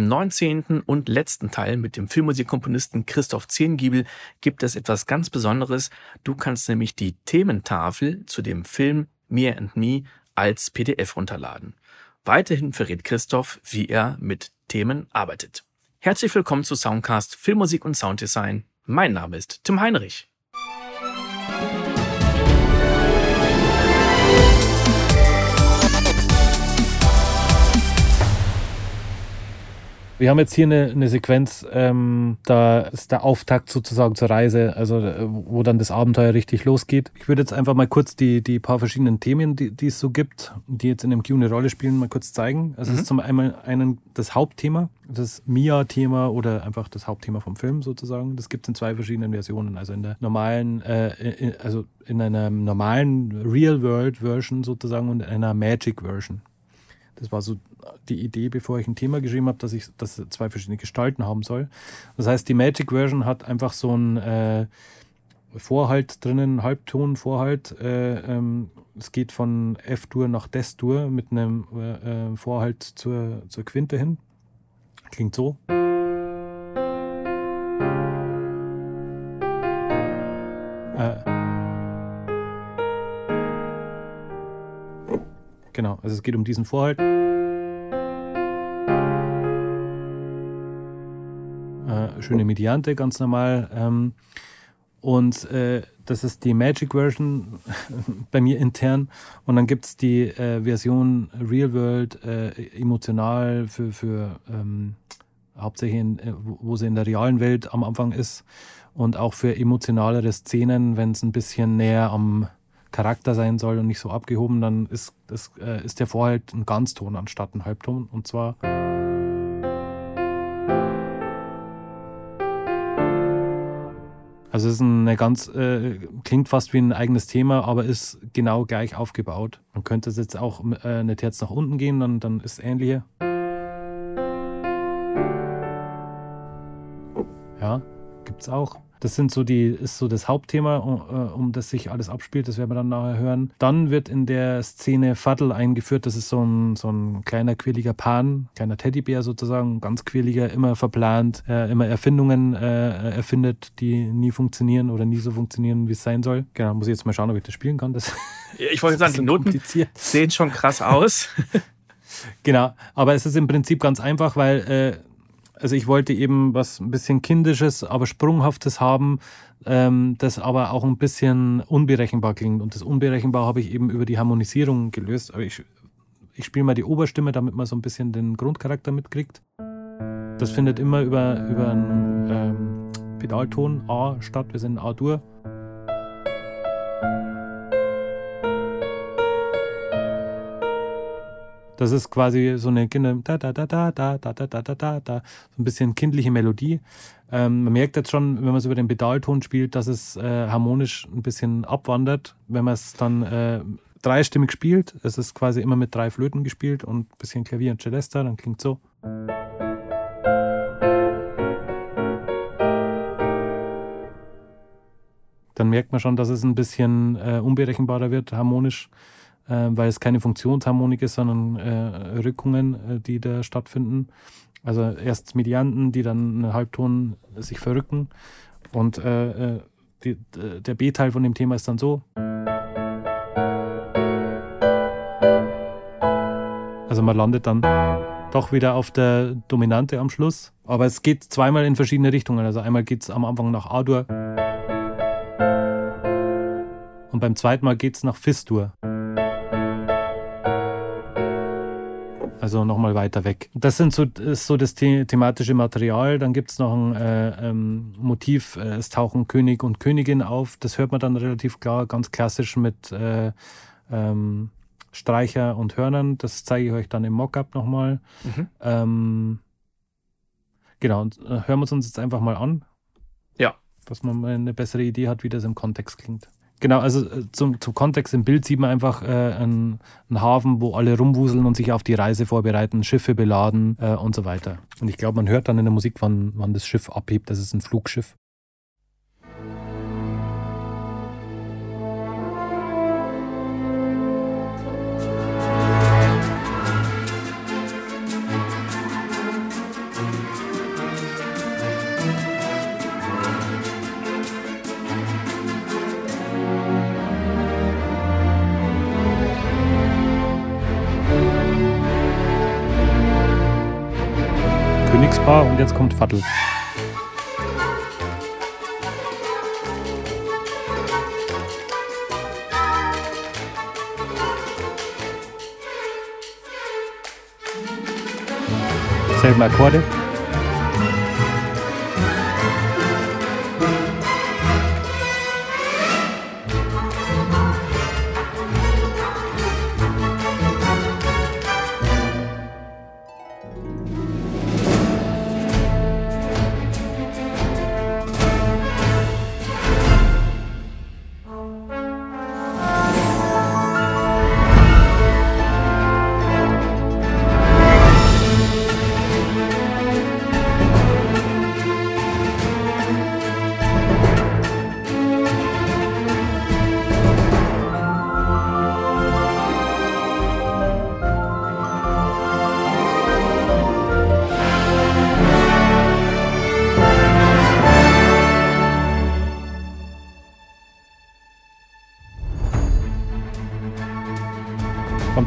Im 19. und letzten Teil mit dem Filmmusikkomponisten Christoph Zehngiebel gibt es etwas ganz Besonderes. Du kannst nämlich die Thementafel zu dem Film Me and Me als PDF runterladen. Weiterhin verrät Christoph, wie er mit Themen arbeitet. Herzlich willkommen zu Soundcast Filmmusik und Sounddesign. Mein Name ist Tim Heinrich. Wir haben jetzt hier eine, eine Sequenz, ähm, da ist der Auftakt sozusagen zur Reise, also äh, wo dann das Abenteuer richtig losgeht. Ich würde jetzt einfach mal kurz die, die paar verschiedenen Themen, die, die es so gibt, die jetzt in dem Q eine Rolle spielen, mal kurz zeigen. Also mhm. es ist zum einen, einen das Hauptthema, das Mia-Thema oder einfach das Hauptthema vom Film sozusagen. Das gibt es in zwei verschiedenen Versionen. Also in der normalen, äh, in, also in einer normalen Real-World-Version sozusagen und in einer Magic-Version. Das war so die Idee, bevor ich ein Thema geschrieben habe, dass ich das zwei verschiedene Gestalten haben soll. Das heißt, die Magic Version hat einfach so einen äh, Vorhalt drinnen, Halbton-Vorhalt. Äh, ähm, es geht von F-Dur nach Des-Dur mit einem äh, äh, Vorhalt zur, zur Quinte hin. Klingt so. Also es geht um diesen Vorhalt. Äh, schöne Mediante, ganz normal. Ähm, und äh, das ist die Magic Version bei mir intern. Und dann gibt es die äh, Version Real World, äh, emotional für, für ähm, hauptsächlich, in, äh, wo sie in der realen Welt am Anfang ist. Und auch für emotionalere Szenen, wenn es ein bisschen näher am Charakter sein soll und nicht so abgehoben, dann ist, das, äh, ist der Vorhalt ein Ganzton anstatt ein Halbton. Und zwar. Also es ist eine ganz, äh, klingt fast wie ein eigenes Thema, aber ist genau gleich aufgebaut. Man könnte es jetzt auch äh, eine Terz nach unten gehen, dann, dann ist es ähnlicher. Ja, gibt es auch. Das sind so die, ist so das Hauptthema, um, äh, um das sich alles abspielt. Das werden wir dann nachher hören. Dann wird in der Szene Faddel eingeführt. Das ist so ein, so ein kleiner, quirliger Pan, kleiner Teddybär sozusagen, ganz quirliger, immer verplant, äh, immer Erfindungen äh, erfindet, die nie funktionieren oder nie so funktionieren, wie es sein soll. Genau, muss ich jetzt mal schauen, ob ich das spielen kann. Das ich wollte sagen, die Noten sehen schon krass aus. genau, aber es ist im Prinzip ganz einfach, weil äh, also ich wollte eben was ein bisschen kindisches, aber sprunghaftes haben, ähm, das aber auch ein bisschen unberechenbar klingt. Und das Unberechenbar habe ich eben über die Harmonisierung gelöst. Aber ich, ich spiele mal die Oberstimme, damit man so ein bisschen den Grundcharakter mitkriegt. Das findet immer über, über einen ähm, Pedalton A statt. Wir sind A-Dur. Das ist quasi so eine Kinder da da da da da da da da da da so ein bisschen kindliche Melodie. Ähm, man merkt jetzt schon, wenn man es über den Pedalton spielt, dass es äh, harmonisch ein bisschen abwandert. Wenn man es dann äh, dreistimmig spielt, es ist quasi immer mit drei Flöten gespielt und ein bisschen Klavier und Celesta, dann klingt so. Dann merkt man schon, dass es ein bisschen äh, unberechenbarer wird, harmonisch äh, weil es keine Funktionsharmonik ist, sondern äh, Rückungen, äh, die da stattfinden. Also erst Medianten, die dann einen Halbton sich verrücken. Und äh, äh, die, der B-Teil von dem Thema ist dann so. Also man landet dann doch wieder auf der Dominante am Schluss. Aber es geht zweimal in verschiedene Richtungen. Also einmal geht es am Anfang nach A-Dur. Und beim zweiten Mal geht es nach Fis-Dur. Also nochmal weiter weg. Das sind so, ist so das the thematische Material. Dann gibt es noch ein äh, ähm, Motiv, äh, es tauchen König und Königin auf. Das hört man dann relativ klar, ganz klassisch mit äh, ähm, Streicher und Hörnern. Das zeige ich euch dann im Mockup nochmal. Mhm. Ähm, genau, und äh, hören wir es uns jetzt einfach mal an. Ja. Dass man eine bessere Idee hat, wie das im Kontext klingt. Genau, also äh, zum, zum Kontext im Bild sieht man einfach äh, einen, einen, Hafen, wo alle rumwuseln und sich auf die Reise vorbereiten, Schiffe beladen äh, und so weiter. Und ich glaube, man hört dann in der Musik, wann, wann das Schiff abhebt. Das ist ein Flugschiff. Remixpaar und jetzt kommt Fattel. Selben Akkorde.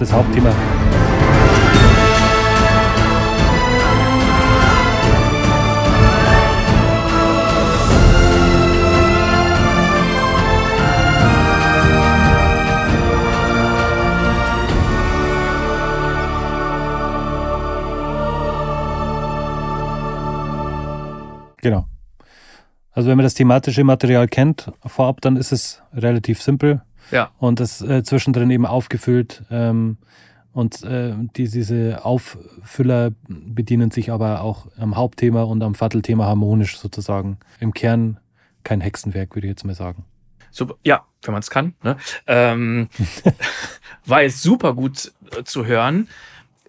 Das Hauptthema. Genau. Also wenn man das thematische Material kennt vorab, dann ist es relativ simpel. Ja. Und das äh, zwischendrin eben aufgefüllt. Ähm, und äh, die, diese Auffüller bedienen sich aber auch am Hauptthema und am Viertelthema harmonisch sozusagen. Im Kern kein Hexenwerk, würde ich jetzt mal sagen. Super, ja, wenn man es kann. Ne? Ähm, war jetzt super gut äh, zu hören.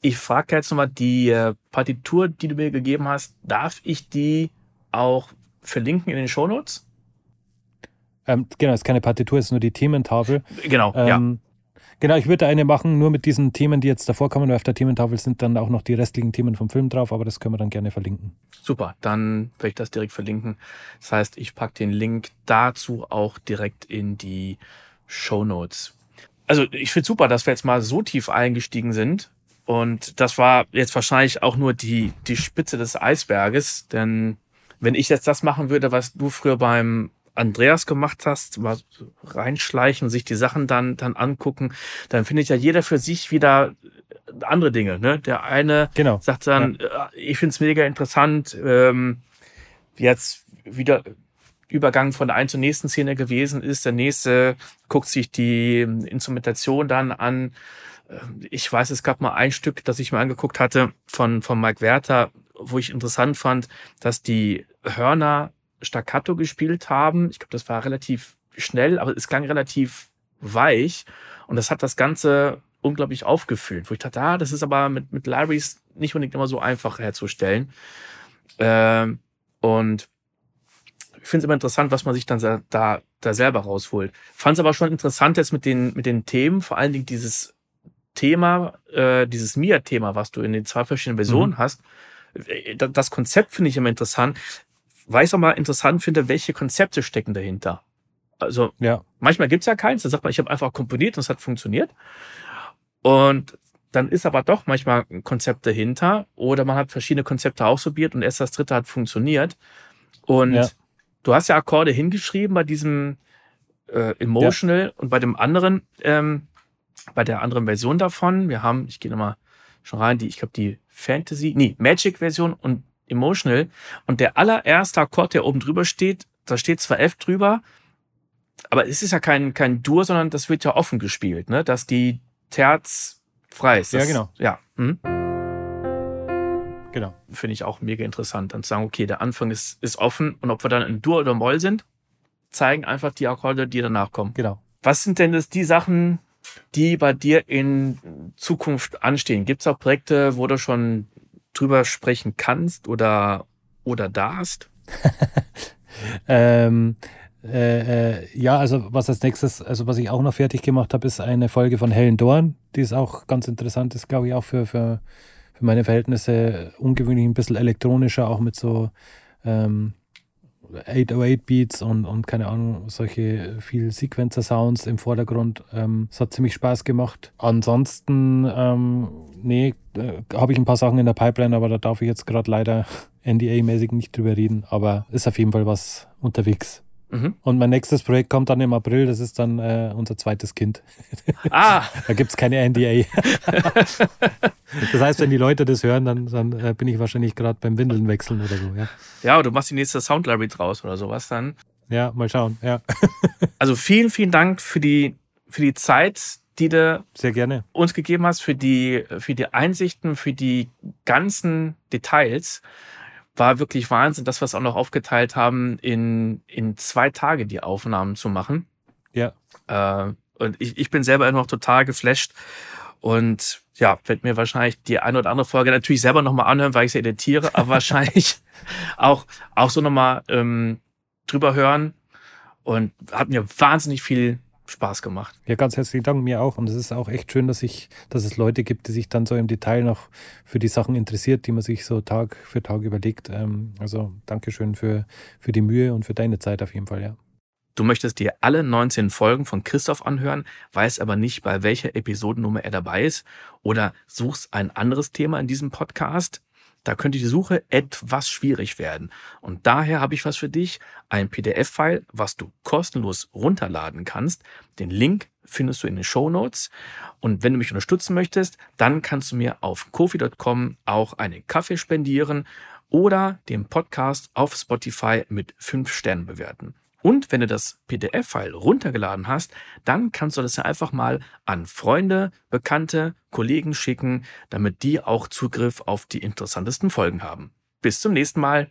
Ich frage jetzt nochmal, die äh, Partitur, die du mir gegeben hast, darf ich die auch verlinken in den Shownotes? Ähm, genau, es ist keine Partitur, es ist nur die Thementafel. Genau, ähm, ja. Genau, ich würde eine machen, nur mit diesen Themen, die jetzt davor kommen, weil auf der Thementafel sind dann auch noch die restlichen Themen vom Film drauf, aber das können wir dann gerne verlinken. Super, dann werde ich das direkt verlinken. Das heißt, ich packe den Link dazu auch direkt in die Show Notes. Also ich finde super, dass wir jetzt mal so tief eingestiegen sind. Und das war jetzt wahrscheinlich auch nur die, die Spitze des Eisberges. Denn wenn ich jetzt das machen würde, was du früher beim Andreas gemacht hast, mal reinschleichen, sich die Sachen dann, dann angucken, dann findet ja jeder für sich wieder andere Dinge. Ne? Der eine genau. sagt dann, ja. Äh, ich finde es mega interessant, ähm, jetzt wieder Übergang von der einen zur nächsten Szene gewesen ist. Der nächste guckt sich die Instrumentation dann an. Ähm, ich weiß, es gab mal ein Stück, das ich mir angeguckt hatte von, von Mike Werther, wo ich interessant fand, dass die Hörner Staccato gespielt haben. Ich glaube, das war relativ schnell, aber es klang relativ weich. Und das hat das Ganze unglaublich aufgefüllt, wo ich dachte, ah, das ist aber mit, mit Larrys nicht unbedingt immer so einfach herzustellen. Ähm, und ich finde es immer interessant, was man sich dann da, da selber rausholt. Fand es aber schon interessant jetzt mit den, mit den Themen, vor allen Dingen dieses Thema, äh, dieses Mia-Thema, was du in den zwei verschiedenen Versionen mhm. hast. Äh, das Konzept finde ich immer interessant weil ich es auch mal interessant finde, welche Konzepte stecken dahinter. Also ja. manchmal gibt es ja keins, da sagt man, ich habe einfach komponiert und es hat funktioniert. Und dann ist aber doch manchmal ein Konzept dahinter oder man hat verschiedene Konzepte ausprobiert und erst das dritte hat funktioniert. Und ja. du hast ja Akkorde hingeschrieben bei diesem äh, Emotional ja. und bei dem anderen, ähm, bei der anderen Version davon. Wir haben, ich gehe nochmal schon rein, die, ich glaube, die Fantasy, nee, Magic-Version und Emotional. Und der allererste Akkord, der oben drüber steht, da steht zwar F drüber, aber es ist ja kein, kein Dur, sondern das wird ja offen gespielt, ne? Dass die Terz frei ist. Das, ja, genau. Ja. Hm? Genau. Finde ich auch mega interessant, dann zu sagen, okay, der Anfang ist, ist offen und ob wir dann in Dur oder Moll sind, zeigen einfach die Akkorde, die danach kommen. Genau. Was sind denn das die Sachen, die bei dir in Zukunft anstehen? Gibt es auch Projekte, wo du schon drüber sprechen kannst oder, oder darfst? ähm, äh, äh, ja, also was als nächstes, also was ich auch noch fertig gemacht habe, ist eine Folge von Helen Dorn, die ist auch ganz interessant, ist glaube ich auch für, für, für meine Verhältnisse ungewöhnlich ein bisschen elektronischer, auch mit so ähm, 808 Beats und, und keine Ahnung, solche viel Sequencer-Sounds im Vordergrund. Ähm, es hat ziemlich Spaß gemacht. Ansonsten, ähm, nee, äh, habe ich ein paar Sachen in der Pipeline, aber da darf ich jetzt gerade leider NDA-mäßig nicht drüber reden. Aber ist auf jeden Fall was unterwegs. Mhm. Und mein nächstes Projekt kommt dann im April, das ist dann äh, unser zweites Kind. Ah! da gibt es keine NDA. das heißt, wenn die Leute das hören, dann, dann äh, bin ich wahrscheinlich gerade beim Windeln wechseln oder so, ja. Ja, du machst die nächste Sound Library draus oder sowas dann. Ja, mal schauen, ja. also vielen, vielen Dank für die, für die Zeit, die du Sehr gerne. uns gegeben hast, für die, für die Einsichten, für die ganzen Details war wirklich Wahnsinn, dass wir es auch noch aufgeteilt haben, in, in zwei Tage die Aufnahmen zu machen. Ja. Äh, und ich, ich bin selber noch total geflasht. Und ja, werde mir wahrscheinlich die eine oder andere Folge natürlich selber nochmal anhören, weil ich sie editiere, aber wahrscheinlich auch, auch so nochmal ähm, drüber hören. Und hat mir wahnsinnig viel Spaß gemacht. Ja, ganz herzlichen Dank, mir auch. Und es ist auch echt schön, dass, ich, dass es Leute gibt, die sich dann so im Detail noch für die Sachen interessiert, die man sich so Tag für Tag überlegt. Ähm, also Dankeschön für, für die Mühe und für deine Zeit auf jeden Fall, ja. Du möchtest dir alle 19 Folgen von Christoph anhören, weißt aber nicht, bei welcher Episodennummer er dabei ist oder suchst ein anderes Thema in diesem Podcast? Da könnte die Suche etwas schwierig werden. Und daher habe ich was für dich, ein PDF-File, was du kostenlos runterladen kannst. Den Link findest du in den Show Notes. Und wenn du mich unterstützen möchtest, dann kannst du mir auf kofi.com auch einen Kaffee spendieren oder den Podcast auf Spotify mit fünf Sternen bewerten. Und wenn du das PDF-File runtergeladen hast, dann kannst du das ja einfach mal an Freunde, Bekannte, Kollegen schicken, damit die auch Zugriff auf die interessantesten Folgen haben. Bis zum nächsten Mal.